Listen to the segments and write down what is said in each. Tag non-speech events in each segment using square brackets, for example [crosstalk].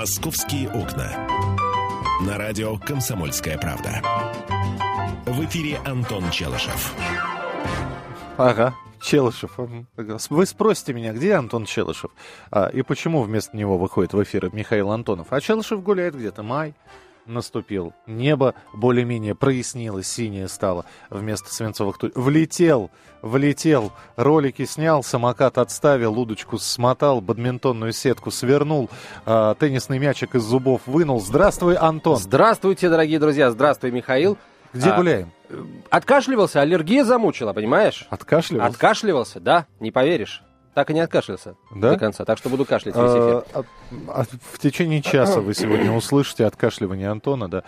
«Московские окна». На радио «Комсомольская правда». В эфире Антон Челышев. Ага, Челышев. Вы спросите меня, где Антон Челышев? А, и почему вместо него выходит в эфир Михаил Антонов? А Челышев гуляет где-то май, наступил. Небо более-менее прояснилось, синее стало вместо свинцовых туч. Влетел, влетел, ролики снял, самокат отставил, удочку смотал, бадминтонную сетку свернул, э, теннисный мячик из зубов вынул. Здравствуй, Антон. Здравствуйте, дорогие друзья. Здравствуй, Михаил. Где а, гуляем? Откашливался, аллергия замучила, понимаешь? Откашливался? Откашливался, да, не поверишь. Так и не откашлялся да? до конца, так что буду кашлять весь эфир. А, а, в течение часа вы сегодня услышите откашливание Антона, да.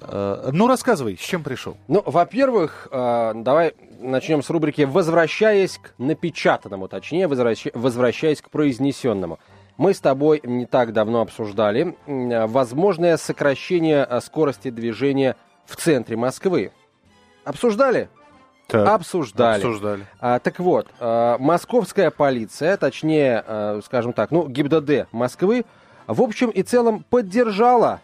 А, ну, рассказывай, с чем пришел? Ну, во-первых, а, давай начнем с рубрики «Возвращаясь к напечатанному», точнее, возвращ... возвращаясь к произнесенному. Мы с тобой не так давно обсуждали возможное сокращение скорости движения в центре Москвы. Обсуждали? Так, обсуждали. обсуждали. А, так вот, а, московская полиция, точнее, а, скажем так, ну, ГИБДД Москвы, в общем и целом поддержала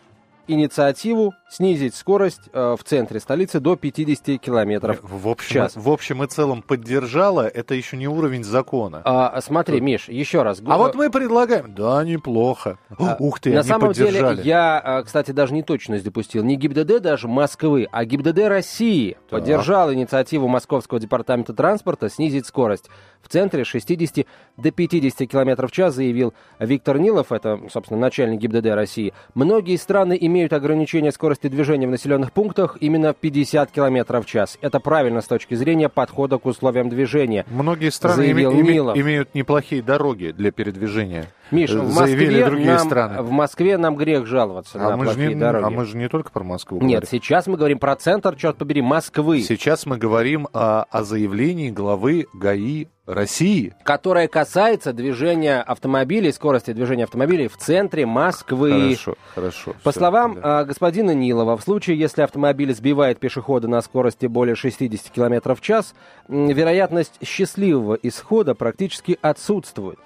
инициативу снизить скорость э, в центре столицы до 50 километров в общем, в час. В общем и целом поддержала, это еще не уровень закона. А, смотри, Тут... Миш, еще раз. А вот мы предлагаем. Да, неплохо. А, Ух ты, На самом поддержали. деле, я, а, кстати, даже не точность допустил. Не ГИБДД даже Москвы, а ГИБДД России так. поддержал инициативу Московского департамента транспорта снизить скорость в центре 60 до 50 км в час, заявил Виктор Нилов, это, собственно, начальник ГИБДД России. Многие страны имеют ограничение скорости движения в населенных пунктах именно 50 км в час. Это правильно с точки зрения подхода к условиям движения. Многие страны име- име- имеют неплохие дороги для передвижения. Миш, в Москве, другие нам, страны. в Москве нам грех жаловаться а на мы плохие не, дороги. А мы же не только про Москву Нет, говорим. сейчас мы говорим про центр, черт побери, Москвы. Сейчас мы говорим о, о заявлении главы ГАИ России. Которая касается движения автомобилей, скорости движения автомобилей в центре Москвы. Хорошо, хорошо. По все, словам да. а, господина Нилова, в случае, если автомобиль сбивает пешехода на скорости более 60 км в час, вероятность счастливого исхода практически отсутствует.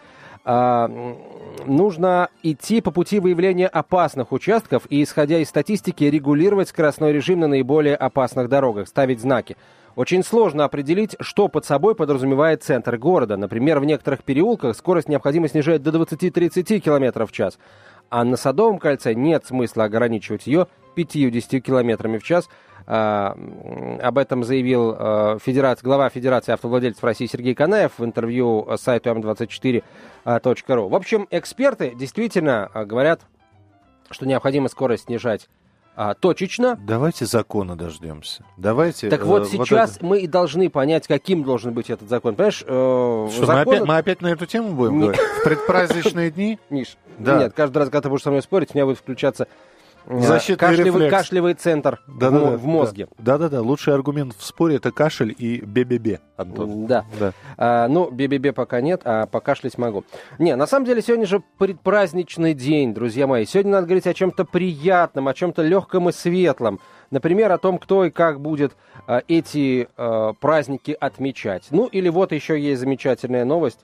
А, нужно идти по пути выявления опасных участков и, исходя из статистики, регулировать скоростной режим на наиболее опасных дорогах, ставить знаки. Очень сложно определить, что под собой подразумевает центр города. Например, в некоторых переулках скорость необходимо снижать до 20-30 км в час. А на Садовом кольце нет смысла ограничивать ее 50 км в час. А, об этом заявил а, федерация, глава Федерации автовладельцев России Сергей Канаев в интервью сайту m24.ru. В общем, эксперты действительно а, говорят, что необходимо скорость снижать а, точечно. Давайте закона дождемся. Давайте. Так вот, э, сейчас вот это... мы и должны понять, каким должен быть этот закон. Понимаешь? Э, Что, закон... мы, опять, мы опять на эту тему будем говорить? В предпраздничные дни? Миш, да. нет, каждый раз, когда ты будешь со мной спорить, у меня будет включаться Защитный кашлевый, рефлекс. кашлевый центр да, в, да, в мозге. Да-да-да, лучший аргумент в споре это кашель и бе-бе-бе, Антон. Да. да. А, ну, бе-бе-бе пока нет, а покашлять могу. Не, на самом деле сегодня же предпраздничный день, друзья мои. Сегодня надо говорить о чем-то приятном, о чем-то легком и светлом. Например, о том, кто и как будет а, эти а, праздники отмечать. Ну, или вот еще есть замечательная новость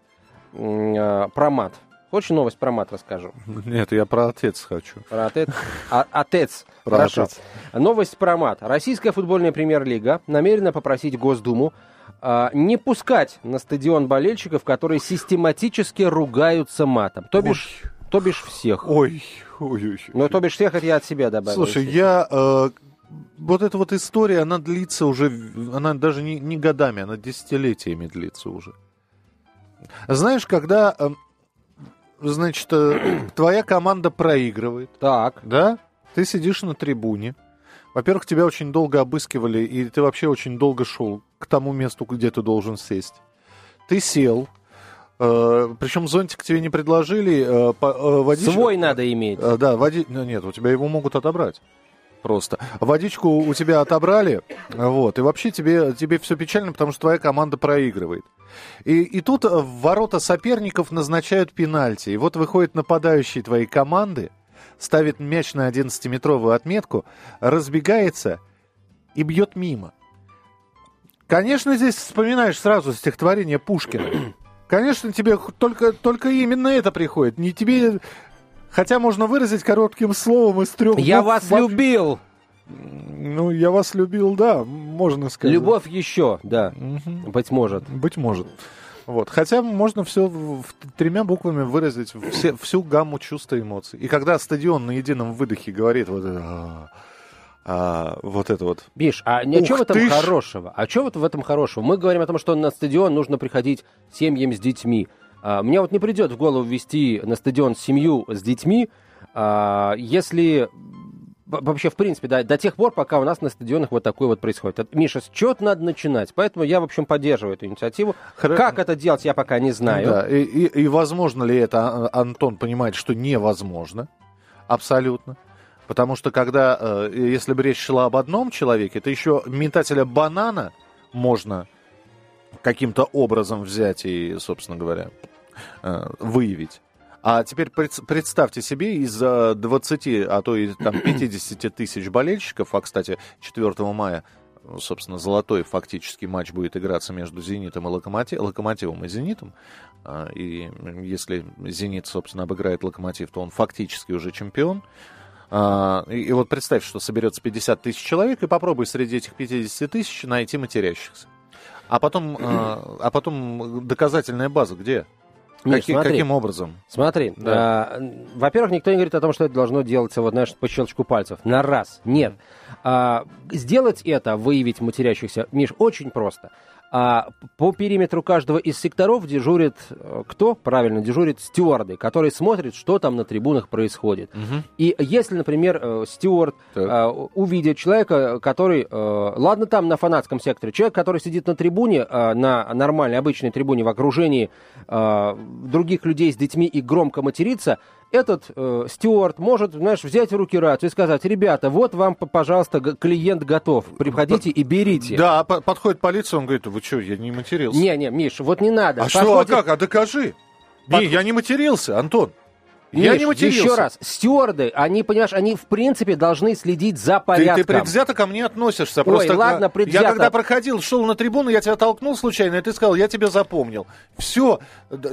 а, про мат. Хочешь новость про мат расскажу? Нет, я про отец хочу. Про отец? А, отец. [laughs] Про Хорошо. Отец. Новость про мат. Российская футбольная премьер-лига намерена попросить Госдуму а, не пускать на стадион болельщиков, которые систематически ругаются матом. То бишь, ой. то бишь всех. Ой, ой, ой. Ну, то бишь всех это я от себя добавил. Слушай, я... Э, вот эта вот история, она длится уже, она даже не, не годами, она десятилетиями длится уже. Знаешь, когда э, значит, э, [clears throat] твоя команда проигрывает. Так. Да? Ты сидишь на трибуне. Во-первых, тебя очень долго обыскивали, и ты вообще очень долго шел к тому месту, где ты должен сесть. Ты сел, э, причем зонтик тебе не предложили. Э, водич... Свой надо иметь. Да, води... нет, у тебя его могут отобрать просто. Водичку у тебя отобрали, вот, и вообще тебе, тебе все печально, потому что твоя команда проигрывает. И, и тут в ворота соперников назначают пенальти. И вот выходит нападающий твоей команды, ставит мяч на 11-метровую отметку, разбегается и бьет мимо. Конечно, здесь вспоминаешь сразу стихотворение Пушкина. Конечно, тебе только, только именно это приходит. Не тебе Хотя можно выразить коротким словом из трех Я букв вас любил. Ну, я вас любил, да, можно сказать. Любовь еще, да, Мгм. быть может. Быть может. Вот. Хотя можно все в- тремя буквами выразить все- всю гамму чувств и эмоций. И когда стадион на едином выдохе говорит вот это, «А, а», вот это вот. Биш, а не- Ух что в этом ж! хорошего? А что вот в этом хорошего? Мы говорим о том, что на стадион нужно приходить семьям с детьми. А, мне вот не придет в голову ввести на стадион семью с детьми, а, если вообще, в принципе, да, до тех пор, пока у нас на стадионах вот такое вот происходит. Это, Миша, с чего-то надо начинать. Поэтому я, в общем, поддерживаю эту инициативу. Хоро- Как это делать, я пока не знаю. Да, и, и- и возможно ли это, а- Антон понимает, что невозможно. Абсолютно. Потому что когда, э, если бы речь шла об одном человеке, то еще метателя банана можно каким-то образом взять и, собственно говоря, выявить. А теперь пред- представьте себе, из э, 20, а то и там [clears throat] 50 тысяч болельщиков, а, кстати, 4 мая, э, собственно, золотой фактически матч будет играться между «Зенитом» и «Локомотив», «Локомотивом» и «Зенитом. А, И если «Зенит», собственно, обыграет «Локомотив», то он фактически уже чемпион. А, И, и вот представь, что соберется 50 тысяч человек, и попробуй среди этих 50 тысяч найти матерящихся. А потом, а, а потом доказательная база где? Миш, Каки- смотри. каким образом? Смотри, Да. а, во-первых, никто не говорит о том, что это должно делаться, вот, знаешь, по щелчку пальцев. На раз. Нет. А, сделать это, выявить матерящихся, Миш, очень просто. А, по периметру каждого из секторов дежурит э, кто? Правильно, дежурит стюарды, который смотрит, что там на трибунах происходит. И если, например, э, стюард Так. э, увидит человека, который, ладно, там на фанатском секторе, человек, который сидит на трибуне, на нормальной, обычной трибуне в окружении других людей с детьми и громко материться, этот э, стюард может, знаешь, взять в руки рацию и сказать, ребята, вот вам, пожалуйста, клиент готов, приходите и берите. Да, по- подходит полиция, он говорит, вы что, я не матерился. Не, не, Миш, вот не надо. а что, а Подходит- как, а докажи. Под- Не, я не матерился, Антон. Я Миш, не матерился. еще раз, стюарды, они, понимаешь, они в принципе должны следить за Ты, порядком. ты предвзято ко мне относишься. Ой, Просто ладно, я- предвзято. Я когда проходил, шел на трибуну, я тебя толкнул случайно, и ты сказал, я тебя запомнил. Все,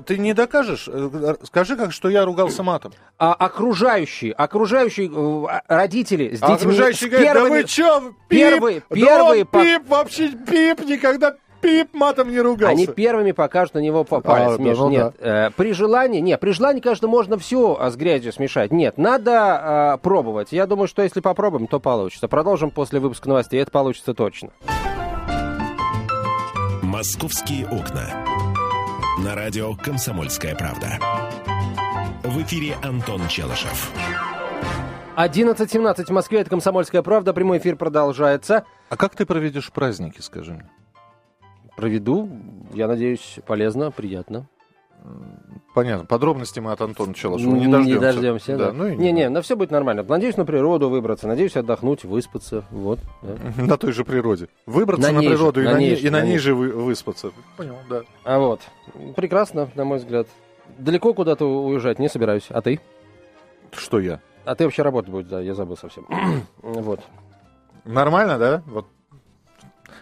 ты не докажешь. Э, Скажи, как, что я ругался матом. а окружающие, окружающие э, родители с детьми... А окружающие с говорят, да первыми- вы чё, пип? первые- Да первые он по- пип, вообще пип, никогда пип матом не ругался. Они первыми покажут на него палец, А, да, Миш, ну нет. Э, при желании, нет, при желании, конечно, можно все с грязью смешать. Нет, надо э, пробовать. Я думаю, что если попробуем, то получится. Продолжим после выпуска новостей, это получится точно. «Московские окна». На радио «Комсомольская правда». В эфире Антон Челышев. 11.17 в Москве, это «Комсомольская правда», прямой эфир продолжается. А как ты проведешь праздники, скажи мне? Проведу, я надеюсь, полезно, приятно. Понятно. Подробности мы от Антона Челышева не Не дождемся. дождемся, да. ну и Не-не, на все будет нормально. Надеюсь на природу выбраться, надеюсь отдохнуть, выспаться. Вот. да. На той же природе. Выбраться На на, ней же, природу и на ней же, и на ней же вы- выспаться. Понял, да. А вот. Прекрасно, на мой взгляд. Далеко куда-то уезжать не собираюсь. А ты? Что я? А ты вообще работать будешь, да, я забыл совсем. [clears throat] вот. Нормально, да? Вот.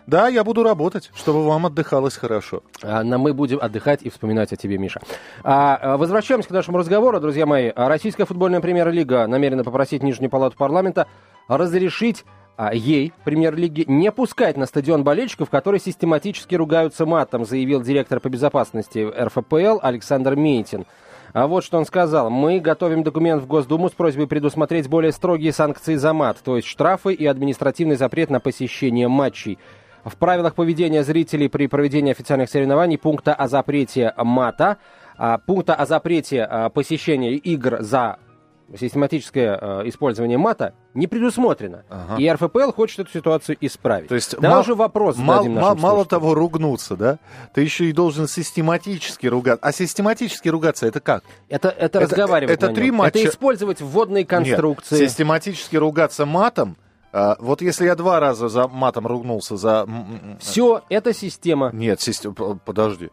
Да, я буду работать, чтобы вам отдыхалось хорошо. А, на- мы будем отдыхать и вспоминать о тебе, Миша. А, а, возвращаемся к нашему разговору, друзья мои. Российская футбольная премьер-лига намерена попросить Нижнюю палату парламента разрешить а, ей, премьер-лиги, не пускать на стадион болельщиков, которые систематически ругаются матом, заявил директор по безопасности РФПЛ Александр Мейтин. А вот что он сказал. Мы готовим документ в Госдуму с просьбой предусмотреть более строгие санкции за мат, то есть штрафы и административный запрет на посещение матчей. В правилах поведения зрителей при проведении официальных соревнований пункта о запрете мата, а, пункта о запрете а, посещения игр за систематическое а, использование мата не предусмотрено. Ага. И РФПЛ хочет эту ситуацию исправить. То есть Давай ма- уже вопрос Мал- зададим ма- нашим мало слушателям. того, ругнуться, да? Ты еще и должен систематически ругаться. А систематически ругаться это как? Это, это, Это- разговаривать это на три матча- Это использовать вводные конструкции. Нет, систематически ругаться матом. А, вот если я два раза за матом ругнулся за... м, Все, это система. Нет, систем- п- подожди.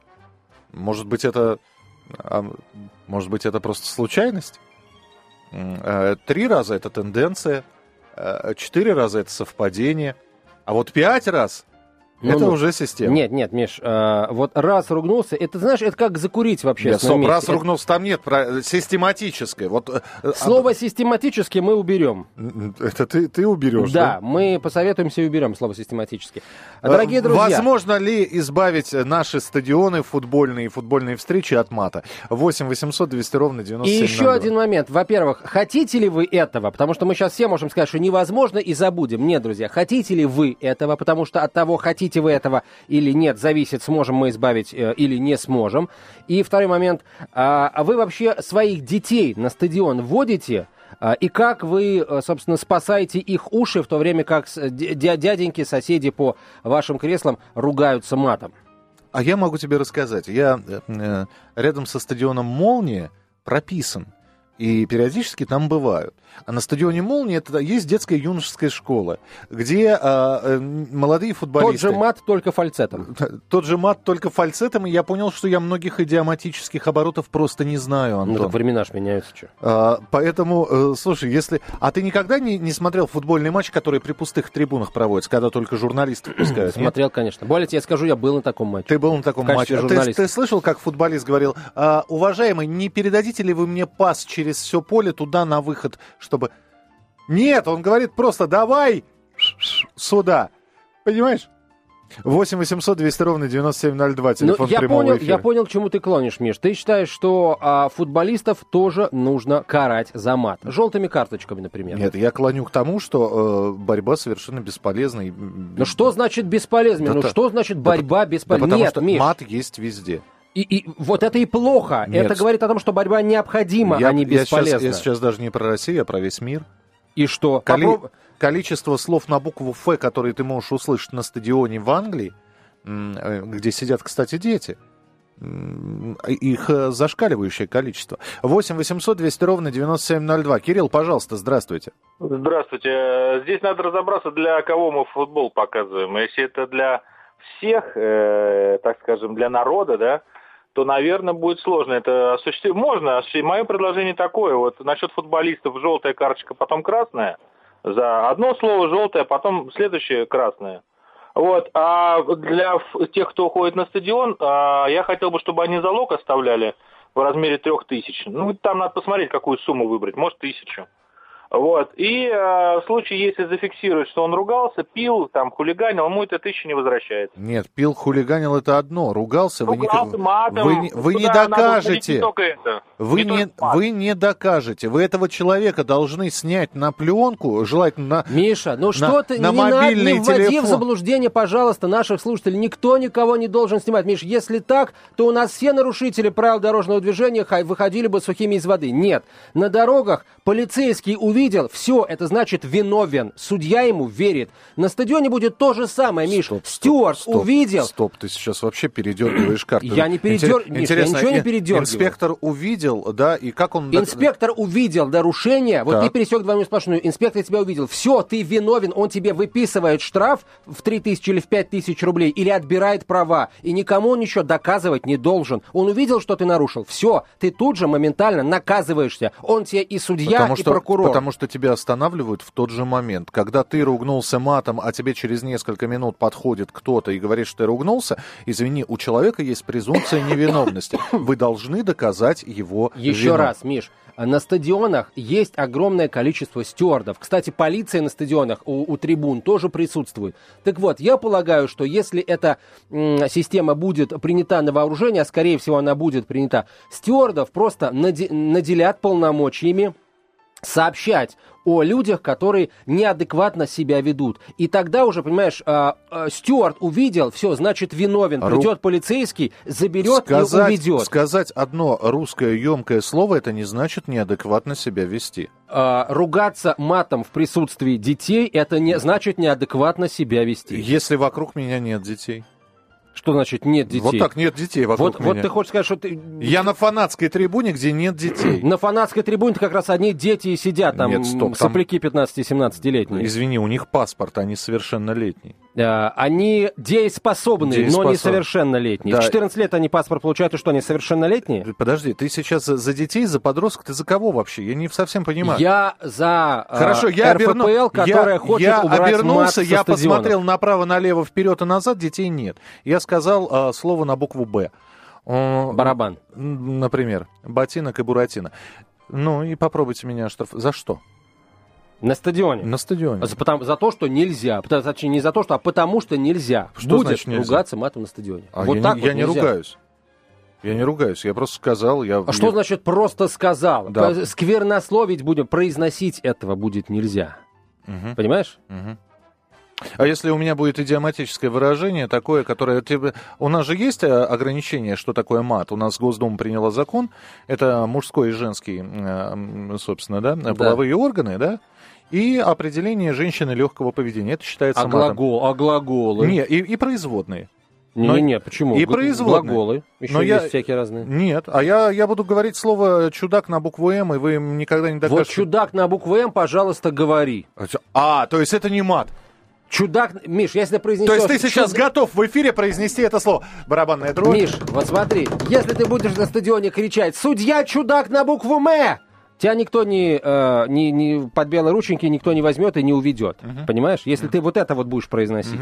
Может быть, это... а, может быть, это просто случайность? Э, Три раза это тенденция, э, четыре раза это совпадение, а вот пять раз Ну, это ну. уже система. Нет, нет, Миш, э, вот раз ругнулся, это, знаешь, это как закурить в Нет, стоп, месте. раз Это- ругнулся, там нет про- систематическое. Вот, э, э, Слово «систематически» мы уберем. Это ты, ты уберешь, Да, мы посоветуемся и уберем слово «систематически». Э, Дорогие друзья, Возможно ли избавить наши стадионы футбольные и футбольные встречи от мата? 8 800 200 ровно и 9702. еще один момент. Во-первых, хотите ли вы этого? Потому что мы сейчас все можем сказать, что невозможно и забудем. Нет, друзья, хотите ли вы этого? Потому что от того, хотите вы этого или нет, зависит, сможем мы избавить э, или не сможем. И второй момент. А а вы вообще своих детей на стадион водите? А, И как вы, э, собственно, спасаете их уши, в то время как дяденьки, соседи по вашим креслам ругаются матом? А я могу тебе рассказать. Я э, рядом со стадионом «Молния» прописан. И периодически там бывают. А на стадионе «Молния» это есть детская юношеская школа, где а, э, молодые Тот футболисты... же мат, только фальцетом. [laughs] Тот же мат, только фальцетом, и я понял, что я многих идиоматических оборотов просто не знаю, Ну, Антон. так времена ж меняются, что. А, поэтому, э, слушай, если... А ты никогда не, не смотрел футбольный матч, который при пустых трибунах проводится, когда только журналистов [clears throat] пускают? Смотрел, конечно. Более тебе скажу, я был на таком матче. Ты был на таком матче. А Ты, ты слышал, как футболист говорил, «А, уважаемый, не передадите ли вы мне пас через все поле туда на выход, чтобы... Нет, он говорит просто, давай сюда. Понимаешь? 8 800 200 ровно 9702, Ну, телефон я прямого понял, эфира. я понял, к чему ты клонишь, Миш. Ты считаешь, что а, футболистов тоже нужно карать за мат. Желтыми карточками, например. Нет, я клоню к тому, что э, борьба совершенно бесполезна. и- Ну что значит бесполезно? Да ну та- что значит Да борьба Да бесполезна? потому Нет, что Миш. мат есть везде. И, и вот это и плохо. Нет. Это говорит о том, что борьба необходима, я, а не я сейчас, бесполезна. я сейчас даже не про Россию, а про весь мир. И что? Коли- Попроб- Количество слов на букву «Ф», которые ты можешь услышать на стадионе в Англии, э, где сидят, кстати, дети, их э, зашкаливающее количество. 8 800 200 ровно 9702. Кирилл, пожалуйста, здравствуйте. Здравствуйте. Здесь надо разобраться, для кого мы футбол показываем. Если это для всех, э, так скажем, для народа, да, то, наверное, будет сложно это осуществить. Можно осуществить. Мое предложение такое. Вот насчет футболистов желтая карточка, потом красная. За одно слово желтое, потом следующее красное. Вот. А для тех, кто уходит на стадион, а, я хотел бы, чтобы они залог оставляли в размере трех тысяч. Ну, там надо посмотреть, какую сумму выбрать. Может, тысячу. Вот. И э, в случае, если зафиксируют, что он ругался, пил, там, хулиганил, ему эта тысяча не возвращается. Нет, пил, хулиганил это одно. Ругался, вы не, Ругался матом, вы не, вы не докажете. Не только это. Вы Не не, вы не докажете. Вы этого человека должны снять на пленку, желательно на... Миша, ну что ты, на не, надо, мобильный не вводи телефон. в заблуждение, пожалуйста, наших слушателей. Никто никого не должен снимать. Миш, если так, то у нас все нарушители правил дорожного движения выходили бы сухими из воды. Нет, на дорогах полицейский увидел, все, это значит виновен. Судья ему верит. На стадионе будет то же самое, Миш. Стоп, Стюарт стоп, увидел. Стоп, ты сейчас вообще передергиваешь карты. Я не передер- Миш, я ничего не передергиваю. Инспектор увидел, да, и как он... Инспектор увидел нарушение, вот Так. ты пересек двойную сплошную, инспектор тебя увидел, все, ты виновен, он тебе выписывает штраф в 3 тысячи или в 5 тысяч рублей, или отбирает права, и никому он ничего доказывать не должен. Он увидел, что ты нарушил, все, ты тут же моментально наказываешься. Он тебе и судья, Потому и что, прокурор. потому что тебя останавливают в тот же момент. Когда ты ругнулся матом, а тебе через несколько минут подходит кто-то и говорит, что ты ругнулся, извини, у человека есть презумпция невиновности. [coughs] Вы должны доказать его Еще вину. раз, Миш, на стадионах есть огромное количество стюардов. Кстати, полиция на стадионах у, у трибун тоже присутствует. Так вот, я полагаю, что если эта м, система будет принята на вооружение, а скорее всего она будет принята, стюардов просто наде- наделят полномочиями сообщать о людях, которые неадекватно себя ведут. И тогда уже, понимаешь, а, а, Стюарт увидел, все, значит, виновен. Ру- Придет полицейский, заберет сказать, и уведет. сказать одно русское емкое слово, это не значит неадекватно себя вести. А, ругаться матом в присутствии детей, это не значит неадекватно себя вести. Если вокруг меня нет детей. Что значит нет детей? Вот так нет детей вокруг Вот, меня. вот ты хочешь сказать, что ты... Я на фанатской трибуне, где нет детей. На фанатской трибуне как раз одни дети и сидят, там Нет, стоп, там- сопляки 15-17-летние. Извини, у них паспорт, они совершеннолетние. Э, Они дееспособные, но Дееспособны. несовершеннолетние. Да. В 14 лет они паспорт получают, и что, они совершеннолетние? Подожди, ты сейчас за, детей, за подростков, ты за кого вообще? Я не совсем понимаю. Я за э, Хорошо, я, РФПЛ, оберну- которая я, хочет я убрать мат обернулся, со я стадионов. посмотрел направо, налево, вперед и назад, детей нет. Я сказал а, слово на букву «Б». Э, Барабан. Например, ботинок и буратино. Ну и попробуйте меня штраф... За что? На стадионе. На стадионе. За, потому- за то, что нельзя. Потому- Точнее, не за то, что, а потому что нельзя. Что Будет значит нельзя? ругаться матом на стадионе. А вот я так не, вот я не ругаюсь. Я не ругаюсь, я просто сказал. Я, А что значит просто сказал? Да. Сквернословить будем, произносить этого будет нельзя. Мгм, Понимаешь? мгм. А если у меня будет идиоматическое выражение, такое, которое... У нас же есть э, ограничение, что такое мат. У нас Госдума приняла закон. Это мужской и женский, э, собственно, да, половые органы, да? И определение женщины легкого поведения. Это считается А матом. глагол, а глаголы? Не, и, и производные. не, но- не, не, почему? и производные. Глаголы. Еще Но я- есть всякие разные. Нет, а я, я буду говорить слово чудак на букву М, и вы им никогда не Вот докажете. чудак на букву М, пожалуйста, говори. А, то есть это не мат. Чудак, Миш, если произнесешь... То есть ты сейчас чуд- готов в эфире произнести это слово. Барабанная дробь. Миш, вот смотри, если ты будешь на стадионе кричать «Судья чудак на букву М!», тебя никто не, э, не, не под белые рученьки никто не возьмет и не уведет. Понимаешь? Если ты вот это вот будешь произносить.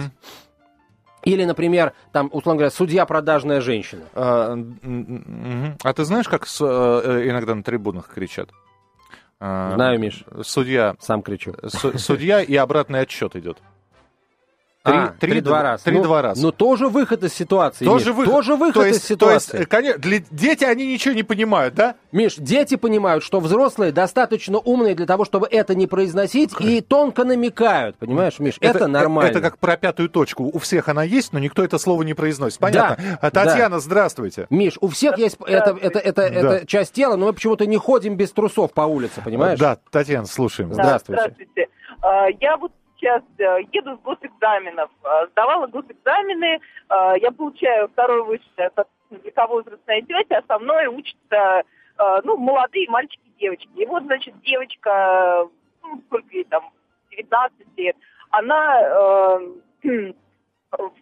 Или, например, там, условно говоря, судья продажная женщина. А. А ты знаешь, как с, э, иногда на трибунах кричат? А, Знаю, Миш, Судья, сам кричу. су- судья и обратный отсчет идет. Три- А, три три-два д- раза. три-два Ну, раза. Ну, тоже выход из ситуации. Тоже Миш, выход. Тоже выход то из есть, ситуации. То есть, э, коне- для- дети, они ничего не понимают, да? Миш, дети понимают, что взрослые достаточно умные для того, чтобы это не произносить, и тонко намекают. Понимаешь, Миш, это, нормально. Это как про пятую точку. У всех она есть, но никто это слово не произносит. Понятно? Да, А, Татьяна, здравствуйте. Миш, у всех есть это, это, это, это часть тела, но мы почему-то не ходим без трусов по улице, понимаешь? Да, Татьяна, слушаем. Да. Здравствуйте. Здравствуйте. А, Я вот сейчас э, еду с госэкзаменов. А, Сдавала госэкзамены. А, Я получаю второе высшее, соответственно, великовозрастная тетя, а со мной учатся ну, молодые мальчики и девочки. И вот, значит, девочка, ну, сколько ей там, 19 лет, она э, [clears throat]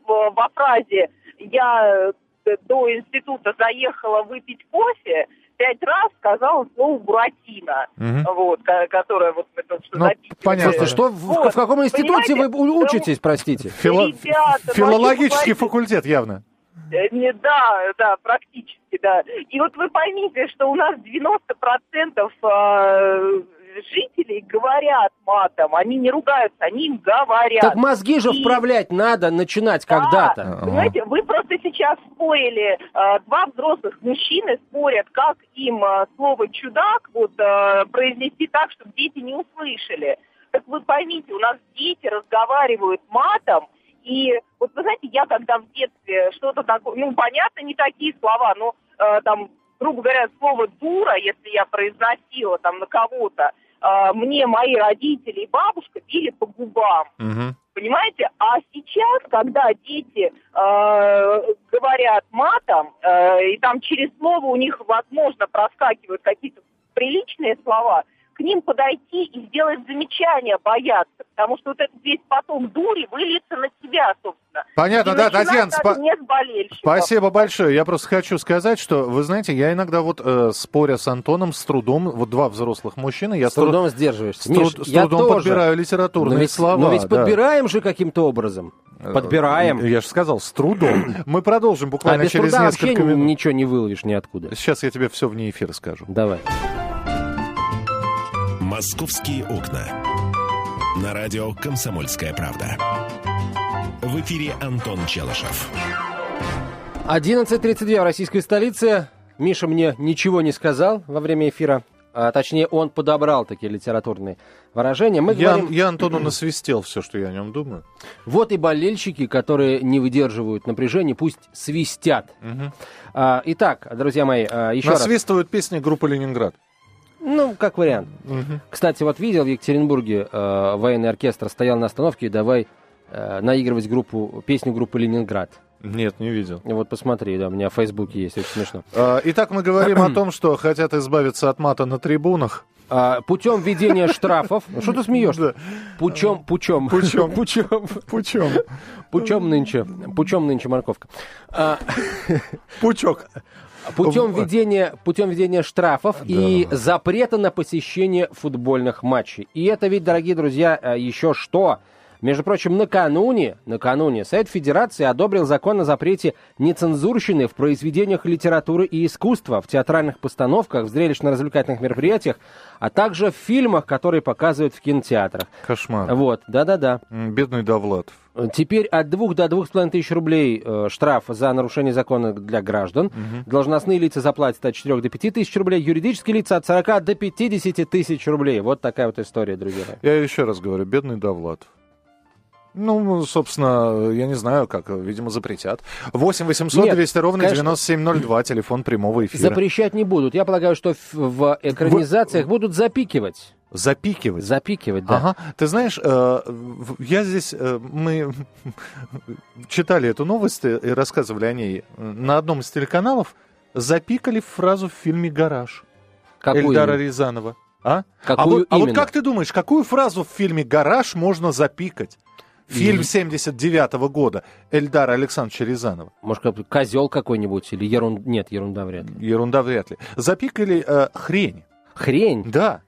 во фразе «я э, до института заехала выпить кофе», пять раз сказала слово «буратино», Мгм. вот, ко- которое вот мы только что Ну, записывали. понятно. Слушайте, что, в, Вот, в каком институте вы понимаете? учитесь, простите? Фило- Ребята, ну, Филологический факультет явно. Э, Не, да, да, практически, да. И вот вы поймите, что у нас 90% э, жителей говорят матом, они не ругаются, они им говорят. Так мозги же И- вправлять надо начинать Да, когда-то. Понимаете, вы просто сейчас спорили, э, два взрослых мужчины спорят, как им э, слово чудак вот э, произнести так, чтобы дети не услышали. Так вы поймите, у нас дети разговаривают матом, и вот вы знаете, я когда в детстве что-то такое, ну понятно, не такие слова, но э, там, грубо говоря, слово дура, если я произносила там на кого-то, э, мне мои родители и бабушка били по губам. Мгм. Понимаете? А сейчас, когда дети э, говорят матом, э, и там через слово у них, возможно, проскакивают какие-то приличные слова, к ним подойти и сделать замечание боятся, потому что вот этот весь поток дури выльется на себя, собственно. Понятно, И да, Татьяна, спа-. Спасибо большое. Я просто хочу сказать, что, вы знаете, я иногда вот э, споря с Антоном, с трудом, вот два взрослых мужчины, я С трудом сдерживаешься. с, Миш, труд- с я трудом тоже. подбираю Но литературные ведь, слова. но ведь да. подбираем же каким-то образом. Э, Подбираем. Я же сказал, с трудом. [clears throat] Мы продолжим А буквально без через труда вообще несколько минут. ничего не выловишь ниоткуда. Сейчас я тебе все вне эфира скажу. Давай. «Московские окна». На радио «Комсомольская правда». В эфире Антон Челышев. 11.32 в российской столице. Миша мне ничего не сказал во время эфира. А, точнее, он подобрал такие литературные выражения. Мы Я, говорим, я Антону насвистел все, что я о нем думаю. вот и болельщики, которые не выдерживают напряжения, пусть свистят. А, итак, друзья мои, а, еще раз. Насвистывают песни группы «Ленинград». Ну, как вариант. Кстати, вот видел в Екатеринбурге э, военный оркестр стоял на остановке и давай э, наигрывать группу, песню группы «Ленинград». Нет, не видел. Вот посмотри, да, у меня в Фейсбуке есть, очень смешно. А, Итак, мы говорим о том, что хотят избавиться от мата на трибунах. А, путем введения штрафов. Что ты смеешься? Пучем, пучем. Пучем. [laughs] Пучем. Пучем. Пучем нынче. Пучем нынче морковка. А, Пучок. Путем введения, путем введения штрафов и запрета на посещение футбольных матчей. И это ведь, дорогие друзья, э, еще что? Между прочим, накануне, накануне Совет Федерации одобрил закон о запрете нецензурщины в произведениях литературы и искусства, в театральных постановках, в зрелищно-развлекательных мероприятиях, а также в фильмах, которые показывают в кинотеатрах. Кошмар. Вот, да-да-да. Бедный Довлатов. Теперь от 2 до 2,5 тысяч рублей э, штраф за нарушение закона для граждан. Должностные лица заплатят от 4 до 5 тысяч рублей, юридические лица от 40 до 50 тысяч рублей. Вот такая вот история, друзья. Я еще раз говорю, бедный Довлатов. Ну, собственно, я не знаю, как, видимо, запретят. 8 800 Нет, 200 ровно конечно. 9702, телефон прямого эфира. Запрещать не будут. Я полагаю, что в, экранизациях будут запикивать. Запикивать. Запикивать, да. Ага. Ты знаешь, э, я здесь, э, мы читали эту новость и рассказывали о ней на одном из телеканалов, запикали фразу в фильме «Гараж» Какую Эльдара именно? Рязанова. А? Какую а, вот, а вот именно? как ты думаешь, какую фразу в фильме «Гараж» можно запикать? Фильм 79 года Эльдара Александровича Рязанова. Может, как козел какой-нибудь или ерунда? Нет, ерунда вряд ли. Ерунда вряд ли. Запикали э, хрень. Хрень. Да.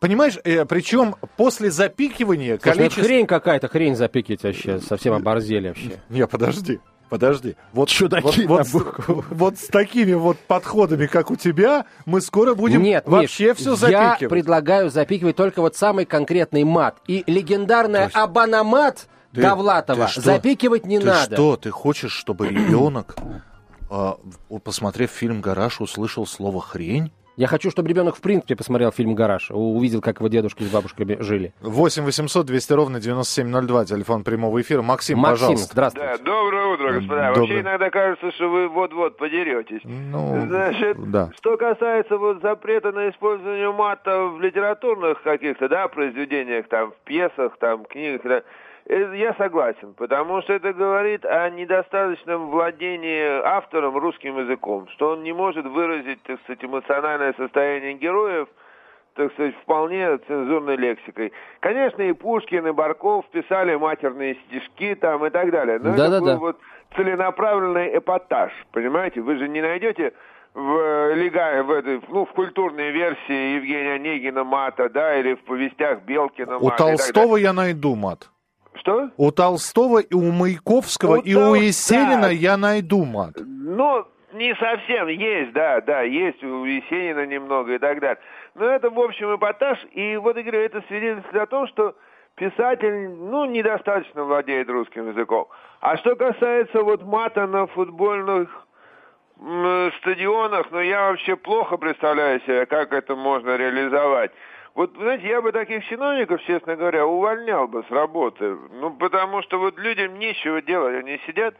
Понимаешь, э, причем после запикивания Слушай, ну количество... хрень какая-то, хрень запикивать вообще. Совсем оборзели вообще. Не, подожди, подожди. Вот, Чудаки вот, вот, с- [laughs] вот с такими вот подходами, как у тебя, мы скоро будем Нет, вообще Миш, все я запикивать. предлагаю запикивать только вот самый конкретный мат. И легендарная абаномат Ты- Довлатова ты что? запикивать не ты надо. что, ты хочешь, чтобы [clears throat] ребенок, а, в- посмотрев фильм «Гараж», услышал слово «хрень»? Я хочу, чтобы ребенок в принципе посмотрел фильм «Гараж», увидел, как его дедушки с бабушками жили. 8 800 200 ровно 9702, телефон прямого эфира. Максим, Максим, пожалуйста. здравствуйте. Да, доброе утро, господа. Доброе. Вообще иногда кажется, что вы вот-вот подеретесь. Ну, Значит, да. что касается вот запрета на использование мата в литературных каких-то, да, произведениях, там, в пьесах, там, книгах, да, э, я согласен, потому что это говорит о недостаточном владении автором русским языком, что он не может выразить, так сказать, эмоциональное состояние героев, так сказать, вполне цензурной лексикой. Конечно, и Пушкин, и Барков писали матерные стишки там и так далее. Но это Да-да-да. был вот целенаправленный эпатаж, понимаете? Вы же не найдете в э, лега- в этой, ну, в культурной версии Евгения Онегина мата, да, или в повестях Белкина У мата. так Толстого я найду мат. Что? У Толстого и у Маяковского, У и у Тол- Есенина да. я найду мат. Ну, не совсем есть, да, да, есть у Есенина немного и так далее. Но это, в общем, эпатаж. И вот, я говорю, это свидетельствует о том, что писатель, ну, недостаточно владеет русским языком. А что касается вот мата на футбольных стадионах, ну, я вообще плохо представляю себе, как это можно реализовать. Вот, знаете, я бы таких чиновников, честно говоря, увольнял бы с работы. Ну, потому что вот людям нечего делать. Они сидят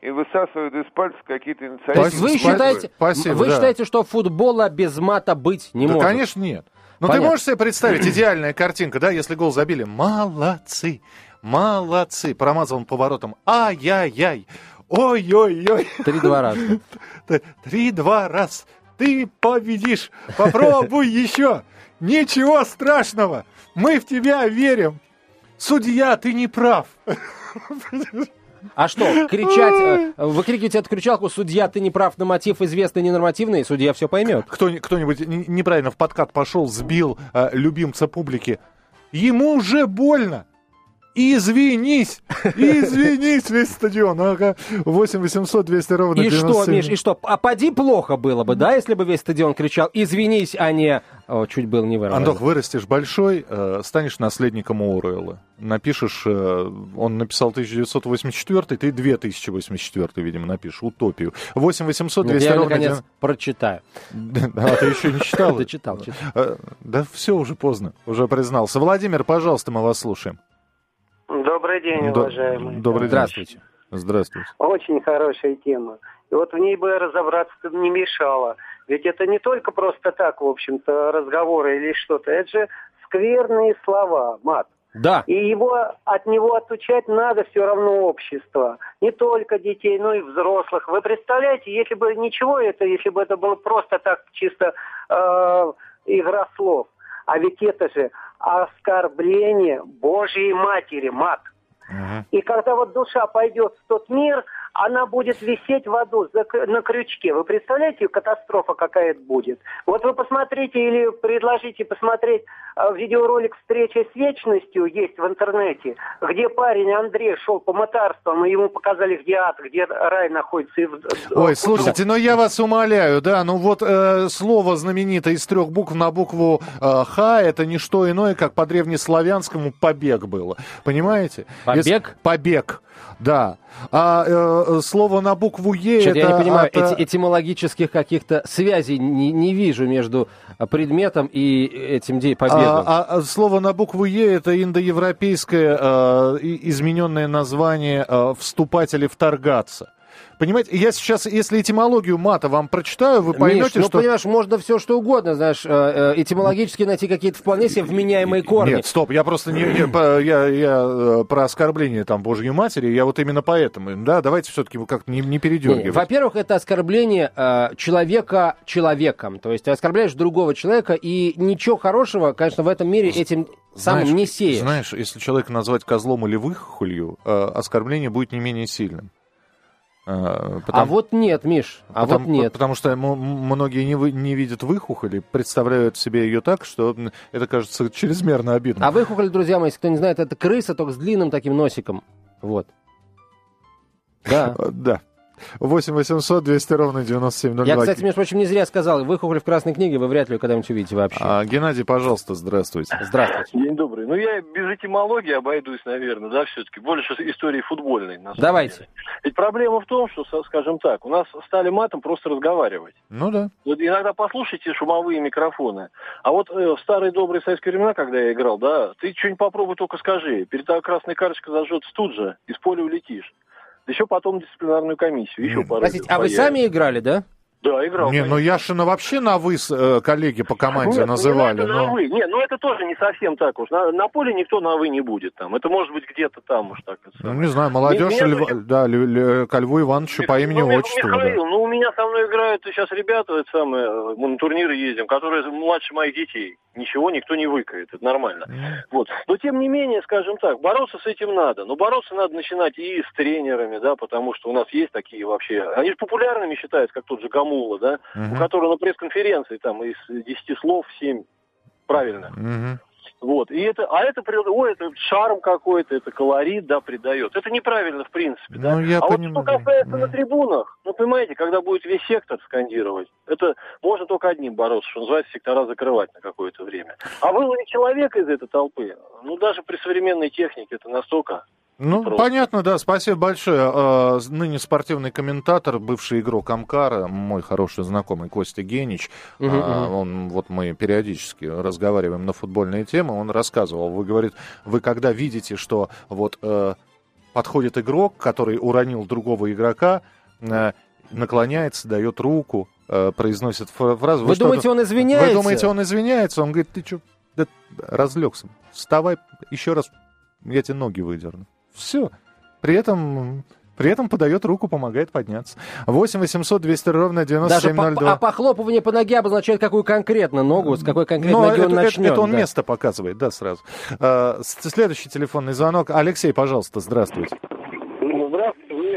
и высасывают из пальцев какие-то То инициативы. есть вы Спасибо. считаете, Спасибо, вы да. считаете, что футбола без мата быть не да, может? конечно, нет. Но Понятно. ты можешь себе представить идеальная картинка, да, если гол забили? Молодцы, молодцы. Промазал он поворотом. Ай-яй-яй. Ой-ой-ой. Три-два раза. Три-два раз. Ты победишь. Попробуй еще. Ничего страшного. Мы в тебя верим. Судья, ты не прав. А что, кричать, э, выкрикивать эту кричалку «Судья, ты не прав на мотив известный ненормативный», судья все поймет. Кто, кто-нибудь неправильно в подкат пошел, сбил э, любимца публики. Ему уже больно. Извинись! Извинись весь стадион. Ага. 8 800 200 ровно И что, 97. Миш, и что, а поди плохо было бы, да, если бы весь стадион кричал «Извинись», а не... О, чуть был не вырвал. Антох, вырастешь большой, э, станешь наследником Оруэлла. Напишешь, э, он написал 1984, ты 2084, видимо, напишешь, утопию. 8 800 200 Я, ровно... наконец, прочитаю. 90. А ты еще не читал? [laughs] Да читал, читал. Э, Да все, уже поздно, уже признался. Владимир, пожалуйста, мы вас слушаем. Добрый день, уважаемые. Добрый день. Здравствуйте. Здравствуйте. Очень хорошая тема. И вот в ней бы разобраться не мешало. Ведь это не только просто так, в общем-то, разговоры или что-то. Это же скверные слова, мат. Да, И его, от него отучать надо все равно общество. Не только детей, но и взрослых. Вы представляете, если бы ничего это, если бы это было просто так чисто э, игра слов. А ведь это же оскорбление Божьей Матери, мат. И когда вот душа пойдет в тот мир, она будет висеть в аду на крючке. Вы представляете, катастрофа какая это будет? Вот вы посмотрите или предложите посмотреть э, видеоролик «Встреча с вечностью» есть в интернете, где парень Андрей шел по мытарствам, и ему показали, где ад, где рай находится. И в- Ой, слушайте, ну я вас умоляю, да, ну вот э, слово знаменитое из трех букв на букву э, Х, это не что иное, как по древнеславянскому побег было. Понимаете? Побег? Если- побег, да. А э, слово на букву Е Что-то это... я не понимаю, от, э, эти- этимологических каких-то связей не, не вижу между а, предметом и этим побегом. А, а- слово на букву Е это индоевропейское э, измененное название э, вступать или вторгаться. Понимаете, я сейчас, если этимологию мата вам прочитаю, вы поймете, Миш, ну, что... понимаешь, можно все что угодно, знаешь, э, э, этимологически найти какие-то вполне себе вменяемые корни. Нет, стоп, я просто не, по- я, я, э, про оскорбление там Божьей Матери, я вот именно поэтому, да, давайте все-таки как-то не, не передергивать. Во-первых, это оскорбление э, человека человеком. То есть ты оскорбляешь другого человека, и ничего хорошего, конечно, в этом мире этим самым Знаешь, не сеешь. Знаешь, если человека назвать козлом или выхухолью, э, оскорбление будет не менее сильным. Э, А потому- вот нет, Миш, а потому, вот нет. Потому что многие не, вы- не видят выхухоли, представляют себе ее так, что это кажется чрезмерно обидным. А выхухоль, друзья мои, если кто не знает, это крыса, только с длинным таким носиком. Вот. Да. [laughs] Да. 8 800 200 ровно 9702. Я, кстати, между прочим, не зря сказал, выхухоль в красной книге вы вряд ли когда-нибудь увидите вообще. А, Геннадий, пожалуйста, здравствуйте. Здравствуйте. День добрый. Ну, я без этимологии обойдусь, наверное, да, все-таки. Больше истории футбольной. на самом Давайте. деле. Ведь проблема в том, что, скажем так, у нас стали матом просто разговаривать. Ну да. Вот иногда послушайте шумовые микрофоны. А вот э, в старые добрые советские времена, когда я играл, да, ты что-нибудь попробуй только скажи. Перед тобой красная карточка зажжется тут же, из поля улетишь. Еще потом дисциплинарную комиссию, еще Нет. пару Простите, а вы сами играли, да? Да, играл. Не, ну. Яшина вообще на вы э, коллеги по команде Нет, ну, называли. не надо на но- «вы». Нет, ну это тоже не совсем так уж. На, на поле никто на вы не будет там. Это может быть где-то там уж так. Ну, не знаю, молодежь Меня Льва- очень- да, Лю- Лю- ко Льву Ивановичу по имени Ну, отчеству. да. Михаил, ну у меня со мной играют сейчас ребята, это самое, мы на турниры ездим, которые младше моих детей. Ничего никто не выкает, это нормально. Вот. Но тем не менее, скажем так, бороться с этим надо. Но бороться надо начинать и с тренерами, да, потому что у нас есть такие вообще. Они же популярными считаются, как тот же Гамула, да, у которого на пресс-конференции там из 10 слов 7 правильно. Мгм. Вот. И это, а это, ой, это шарм какой-то, это колорит, да, придает. Это неправильно, в принципе, да. Ну, я а понимаю. вот что касается Мгм. на трибунах, ну, понимаете, когда будет весь сектор скандировать, это можно только одним бороться, что называется, сектора закрывать на какое-то время. А выловить человека из этой толпы, ну, даже при современной технике это настолько... Ну, Просто. понятно, да, спасибо большое. Э, ныне спортивный комментатор, бывший игрок Амкара, мой хороший знакомый Костя Генич, а, мгм. он, вот мы периодически разговариваем на футбольные темы, он рассказывал, вы, говорит, вы когда видите, что вот э, подходит игрок, который уронил другого игрока, э, наклоняется, дает руку, э, произносит фра- фразу. Вы что-то- думаете, он извиняется? Вы думаете, он извиняется? Он говорит, ты что, да, разлегся, вставай еще раз, я тебе ноги выдерну. Все. При этом, при этом подает руку, помогает подняться. 8 800 200 ровно Даже по- 9702. а похлопывание по ноге обозначает, какую конкретно ногу, с какой конкретно Но ноги это, он это- начнет. это он да. место показывает, да, сразу. А, следующий телефонный звонок. Алексей, пожалуйста, здравствуйте.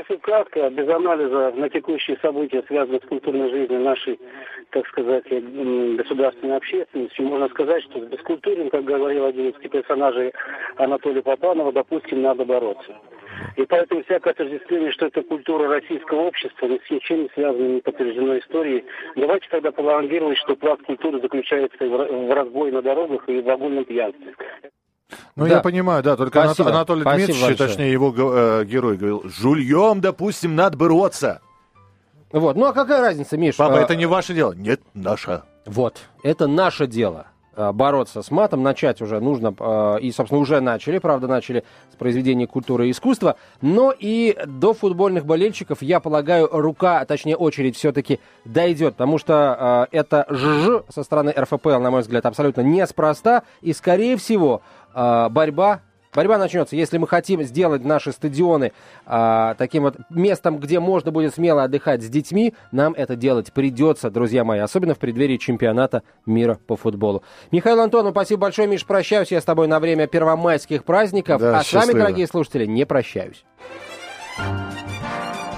Если кратко, без анализа на текущие события, связанные с культурной жизнью нашей, так сказать, м, государственной общественности, можно сказать, что с бескультурным, как говорил один из персонажей Анатолия Попанова, допустим, надо бороться. И поэтому всякое отождествление, что это культура российского общества, ни с чем не связано, не подтверждено историей. Давайте тогда пролонгировать, что пласт культуры заключается в ра- в разбое на дорогах и в огульном пьянстве. Ну, Да. я понимаю, да, только Спасибо. Анатолий Спасибо Дмитриевич, большое. точнее, его го- э, герой говорил, жульем, допустим, надо бороться. Вот. Ну а какая разница, Миш? Папа, А, это не ваше дело. Нет, наше. Вот, это наше дело. а, Бороться с матом, начать уже нужно, а, и, собственно, уже начали, правда, начали с произведения культуры и искусства, но и до футбольных болельщиков, я полагаю, рука, а точнее очередь все-таки дойдет, потому что это ЖЖ со стороны РФПЛ, на мой взгляд, абсолютно неспроста, и, скорее всего, борьба борьба начнется. Если мы хотим сделать наши стадионы а, таким вот местом, где можно будет смело отдыхать с детьми, нам это делать придется, друзья мои, особенно в преддверии чемпионата мира по футболу. Михаил Антонов, спасибо большое, Миш, прощаюсь я с тобой на время первомайских праздников, Да, а с вами, счастливо. дорогие слушатели, не прощаюсь.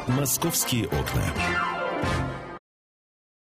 «Московские окна».